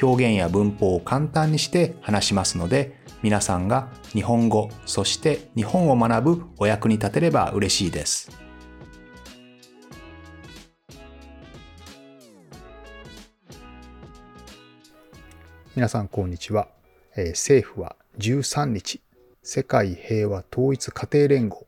表現や文法を簡単にして話しますので皆さんが日本語そして日本を学ぶお役に立てれば嬉しいです。皆さんこんにちは、えー、政府は13日世界平和統一家庭連合、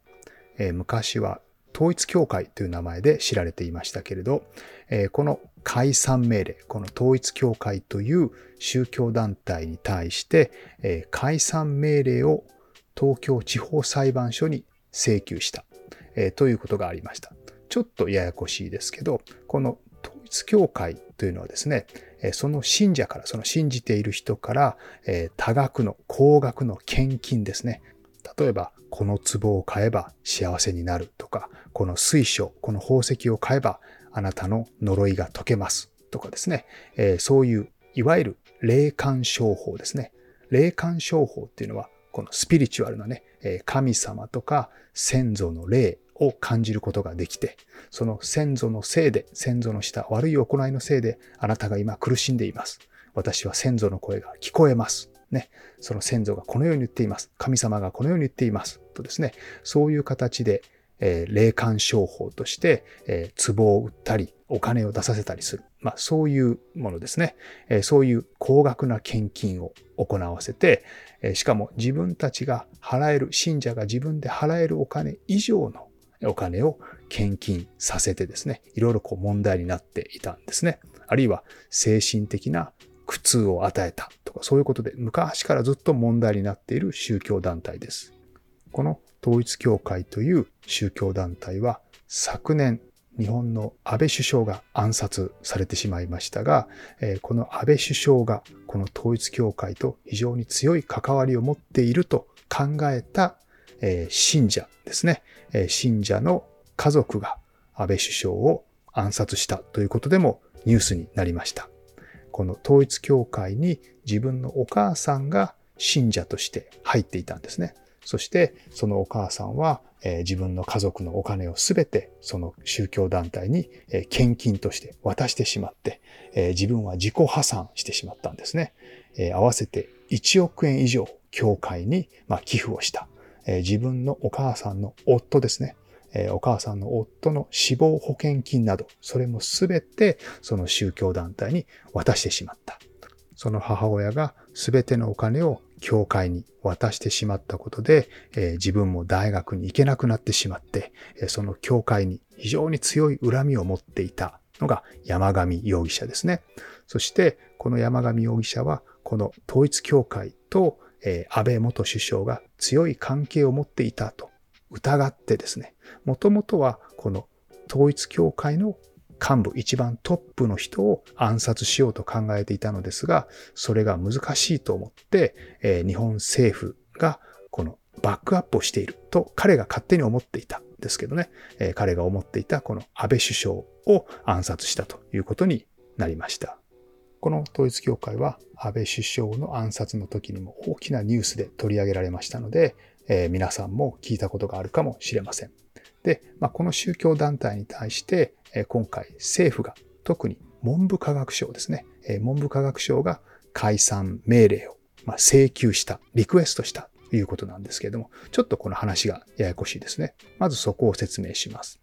えー、昔は統一教会という名前で知られていましたけれど、えー、この解散命令、この統一教会という宗教団体に対して、え、解散命令を東京地方裁判所に請求した、え、ということがありました。ちょっとややこしいですけど、この統一教会というのはですね、その信者から、その信じている人から、多額の、高額の献金ですね。例えば、この壺を買えば幸せになるとか、この水晶、この宝石を買えばあなたの呪いが解けますとかですね、えー、そういういわゆる霊感商法ですね。霊感商法っていうのは、このスピリチュアルなね、神様とか先祖の霊を感じることができて、その先祖のせいで、先祖のした悪い行いのせいで、あなたが今苦しんでいます。私は先祖の声が聞こえます。ね。その先祖がこのように言っています。神様がこのように言っています。とですね、そういう形で、え、霊感商法として、えー、壺を売ったり、お金を出させたりする。まあ、そういうものですね。え、そういう高額な献金を行わせて、え、しかも自分たちが払える、信者が自分で払えるお金以上のお金を献金させてですね、いろいろこう問題になっていたんですね。あるいは精神的な苦痛を与えたとか、そういうことで昔からずっと問題になっている宗教団体です。この統一教会という宗教団体は昨年日本の安倍首相が暗殺されてしまいましたが、この安倍首相がこの統一教会と非常に強い関わりを持っていると考えた信者ですね。信者の家族が安倍首相を暗殺したということでもニュースになりました。この統一教会に自分のお母さんが信者として入っていたんですね。そしてそのお母さんは、え、自分の家族のお金をすべてその宗教団体に、え、献金として渡してしまって、え、自分は自己破産してしまったんですね。え合わせて1億円以上教会に、ま、寄付をした、え自分のお母さんの夫ですね。お母さんの夫の死亡保険金など、それもすべてその宗教団体に渡してしまった。その母親がすべてのお金を教会に渡してしまったことで、えー、自分も大学に行けなくなってしまって、えー、その教会に非常に強い恨みを持っていたのが山上容疑者ですね。そして、この山上容疑者は、この統一教会と、えー、安倍元首相が強い関係を持っていたと疑ってですね、もともとはこの統一教会の幹部、一番トップの人を暗殺しようと考えていたのですが、それが難しいと思って、えー、日本政府がこのバックアップをしていると彼が勝手に思っていたんですけどね、えー、彼が思っていたこの安倍首相を暗殺したということになりました。この統一教会は安倍首相の暗殺の時にも大きなニュースで取り上げられましたので、えー、皆さんも聞いたことがあるかもしれません。で、まあ、この宗教団体に対して、今回政府が特に文部科学省ですね。文部科学省が解散命令を請求した、リクエストしたということなんですけれども、ちょっとこの話がややこしいですね。まずそこを説明します。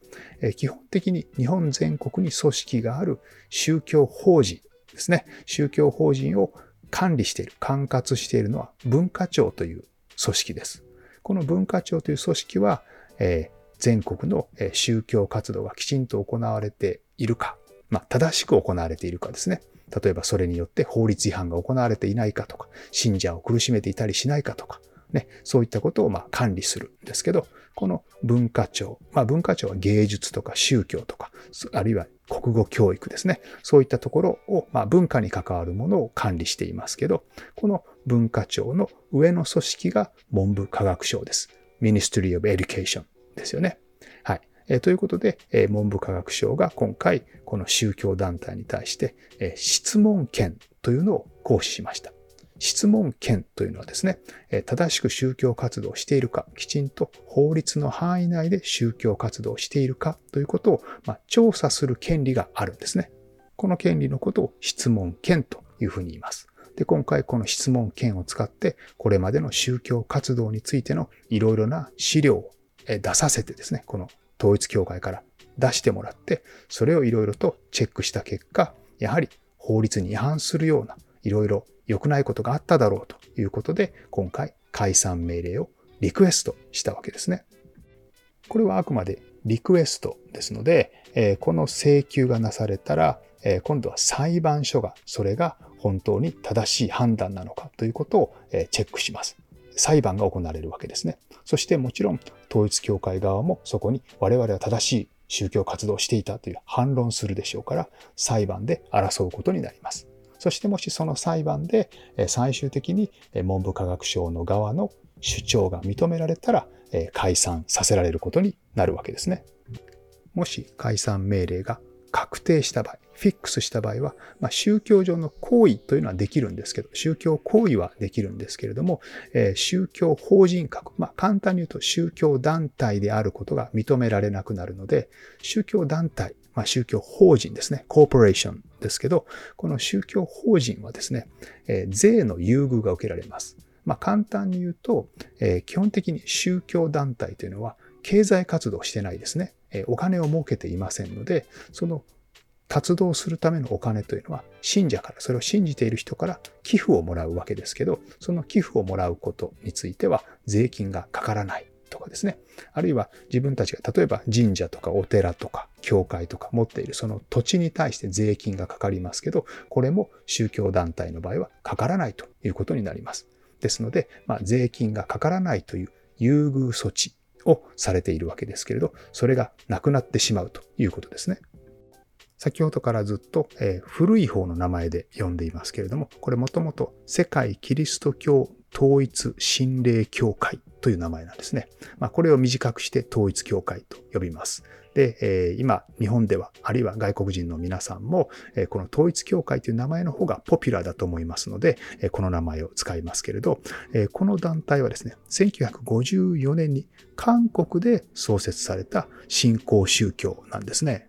基本的に日本全国に組織がある宗教法人ですね。宗教法人を管理している、管轄しているのは文化庁という組織です。この文化庁という組織は、え全国の宗教活動がきちんと行われているか、まあ、正しく行われているかですね。例えばそれによって法律違反が行われていないかとか、信者を苦しめていたりしないかとか、ね、そういったことをま管理するんですけど、この文化庁、まあ文化庁は芸術とか宗教とか、あるいは国語教育ですね。そういったところを、ま文化に関わるものを管理していますけど、この文化庁の上の組織が文部科学省です。Ministry of Education ですよね。はい。え、ということで、え、文部科学省が今回、この宗教団体に対して、え、質問権というのを行使しました。質問権というのはですね、正しく宗教活動をしているか、きちんと法律の範囲内で宗教活動をしているかということを、ま、調査する権利があるんですね。この権利のことを質問権というふうに言います。で、今回この質問権を使って、これまでの宗教活動についてのいろいろな資料を出させてですね、この統一教会から出してもらって、それをいろいろとチェックした結果、やはり法律に違反するようないろいろ良くないことがあっただろうということで、今回解散命令をリクエストしたわけですね。これはあくまでリクエストですので、えこの請求がなされたら、え今度は裁判所がそれが本当に正しい判断なのかということをチェックします。裁判が行われるわけですね。そしてもちろん統一教会側もそこに我々は正しい宗教活動をしていたという反論するでしょうから裁判で争うことになります。そしてもしその裁判で最終的に文部科学省の側の主張が認められたら解散させられることになるわけですね。もし解散命令が確定した場合、フィックスした場合は、まあ、宗教上の行為というのはできるんですけど、宗教行為はできるんですけれども、えー、宗教法人格、まあ、簡単に言うと宗教団体であることが認められなくなるので、宗教団体、まあ、宗教法人ですね、コーポレーションですけど、この宗教法人はですね、えー、税の優遇が受けられます。まあ、簡単に言うと、えー、基本的に宗教団体というのは経済活動してないですね。お金を儲けていませんので、その活動するためのお金というのは信者から、それを信じている人から寄付をもらうわけですけど、その寄付をもらうことについては税金がかからないとかですね。あるいは自分たちが例えば神社とかお寺とか教会とか持っているその土地に対して税金がかかりますけど、これも宗教団体の場合はかからないということになります。ですので、まあ、税金がかからないという優遇措置をされているわけですけれど、それがなくなってしまうということですね。先ほどからずっと、えー、古い方の名前で呼んでいますけれども、これもともと世界キリスト教統一神霊協会という名前なんですね。まあ、これを短くして統一協会と呼びます。で、えー、今、日本では、あるいは外国人の皆さんも、えー、この統一協会という名前の方がポピュラーだと思いますので、えー、この名前を使いますけれど、えこの団体はですね、1954年に韓国で創設された新興宗教なんですね。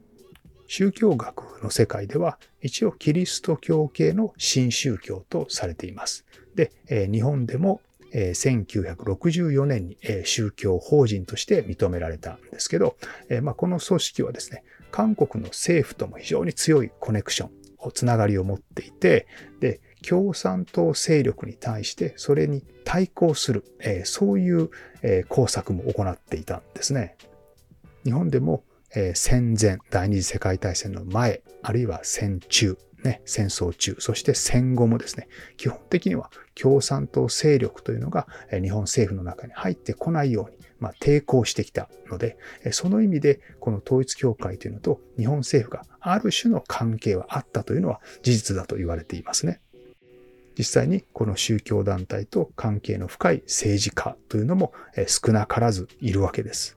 宗教学の世界では一応キリスト教系の新宗教とされています。で、日本でも1964年に宗教法人として認められたんですけど、ま、この組織はですね、韓国の政府とも非常に強いコネクションをつながりを持っていて、で、共産党勢力に対してそれに対抗する、そういう工作も行っていたんですね。日本でもえ戦前、第二次世界大戦の前、あるいは戦中、ね、戦争中、そして戦後もですね、基本的には共産党勢力というのが日本政府の中に入ってこないように、まあ、抵抗してきたので、その意味でこの統一教会というのと日本政府がある種の関係はあったというのは事実だと言われていますね。実際にこの宗教団体と関係の深い政治家というのも少なからずいるわけです。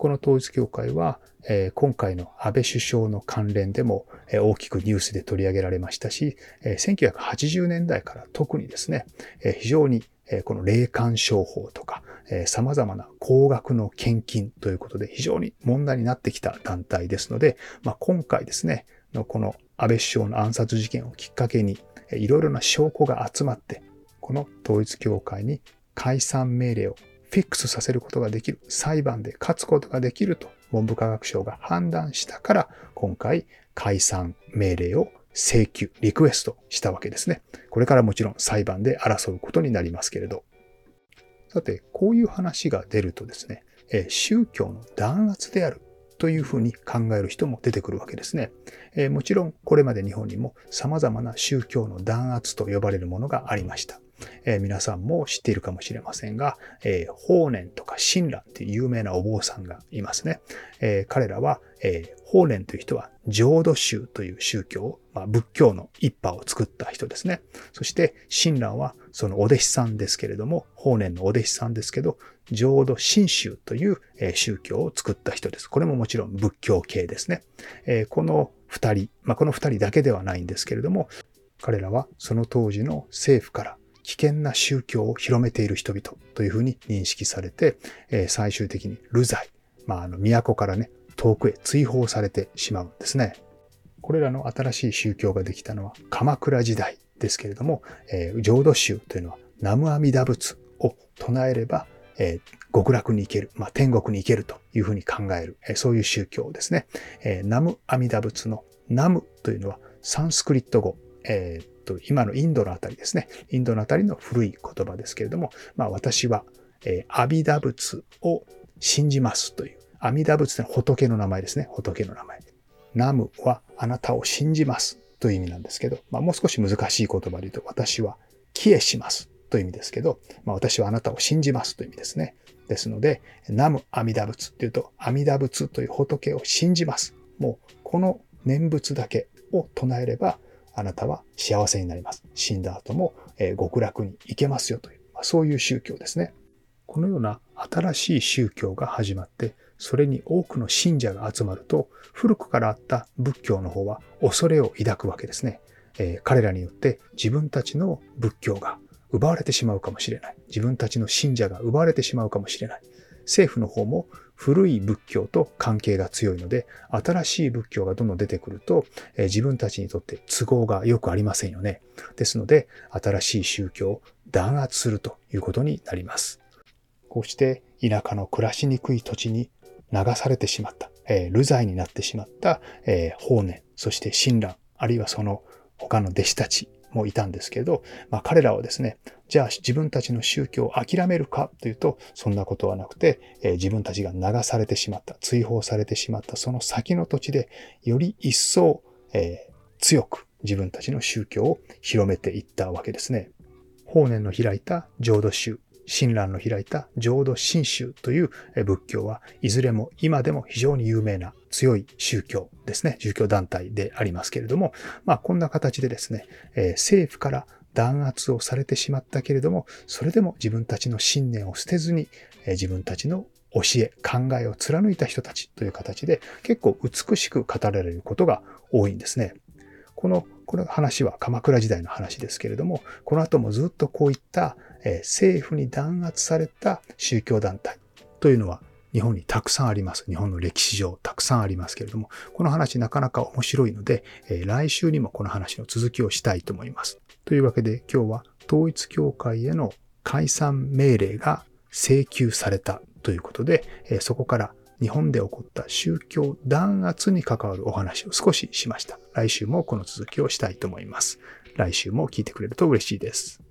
この統一教会は、え今回の安倍首相の関連でも、え大きくニュースで取り上げられましたし、え1980年代から特にですね、え非常にこの霊感商法とか、様々な高額の献金ということで非常に問題になってきた団体ですので、まあ、今回ですね、この安倍首相の暗殺事件をきっかけに、いろいろな証拠が集まって、この統一教会に解散命令をフィックスさせることができる、裁判で勝つことができると文部科学省が判断したから、今回解散命令を請求、リクエストしたわけですね。これからもちろん裁判で争うことになりますけれど。さて、こういう話が出るとですね、宗教の弾圧であるというふうに考える人も出てくるわけですね。もちろんこれまで日本にも様々な宗教の弾圧と呼ばれるものがありました。えー、皆さんも知っているかもしれませんが、えー、法然とか親鸞という有名なお坊さんがいますね。えー、彼らは、えー、法然という人は浄土宗という宗教、まあ、仏教の一派を作った人ですね。そして親鸞はそのお弟子さんですけれども、法然のお弟子さんですけど、浄土真宗という宗教を作った人です。これももちろん仏教系ですねえ。この二人、まあ、この二人だけではないんですけれども、彼らはその当時の政府から危険な宗教を広めている人々というふうに認識されて、え最終的に流罪、まあ、あの都からね、遠くへ追放されてしまうんですね。これらの新しい宗教ができたのは鎌倉時代ですけれども、えー、浄土宗というのは南無阿弥陀仏を唱えれば、えー、極楽に行ける、まあ、天国に行けるというふうに考える、えー、そういう宗教ですね。えー、南無阿弥陀仏の南無というのはサンスクリット語、えー、と今のインドのあたりですね。インドのあたりの古い言葉ですけれども、まあ、私は、えー、阿弥陀仏を信じますという、阿弥陀仏というのは仏の名前ですね。仏の名前。ナムはあなたを信じますという意味なんですけど、まあ、もう少し難しい言葉で言うと、私は帰しますという意味ですけど、まあ、私はあなたを信じますという意味ですね。ですので、ナム阿弥陀仏っていうと、阿弥陀仏という仏を信じます。もう、この念仏だけを唱えれば、あなたは幸せになります。死んだ後も、え極楽に行けますよという、ま、そういう宗教ですね。このような新しい宗教が始まって、それに多くの信者が集まると、古くからあった仏教の方は恐れを抱くわけですね。えー、彼らによって自分たちの仏教が奪われてしまうかもしれない。自分たちの信者が奪われてしまうかもしれない。政府の方も古い仏教と関係が強いので、新しい仏教がどんどん出てくると、え、自分たちにとって都合がよくありませんよね。ですので、新しい宗教を弾圧するということになります。こうして田舎の暮らしにくい土地に流されてしまった、えー、流罪になってしまった、えー、法然、そして親鸞、あるいはその他の弟子たちもいたんですけど、まあ、彼らはですね、じゃあ自分たちの宗教を諦めるかというと、そんなことはなくて、え、自分たちが流されてしまった、追放されてしまったその先の土地で、より一層、えー、強く自分たちの宗教を広めていったわけですね。法然の開いた浄土宗、親鸞の開いた浄土真宗という仏教はいずれも今でも非常に有名な強い宗教ですね、宗教団体でありますけれども、まあこんな形でですね、政府から弾圧をされてしまったけれども、それでも自分たちの信念を捨てずに、自分たちの教え、考えを貫いた人たちという形で結構美しく語られることが多いんですね。この、この話は鎌倉時代の話ですけれども、この後もずっとこういった、政府に弾圧された宗教団体というのは日本にたくさんあります。日本の歴史上たくさんありますけれども、この話なかなか面白いので、来週にもこの話の続きをしたいと思います。というわけで今日は統一教会への解散命令が請求されたということで、そこから日本で起こった宗教弾圧に関わるお話を少ししました。来週もこの続きをしたいと思います。来週も聞いてくれると嬉しいです。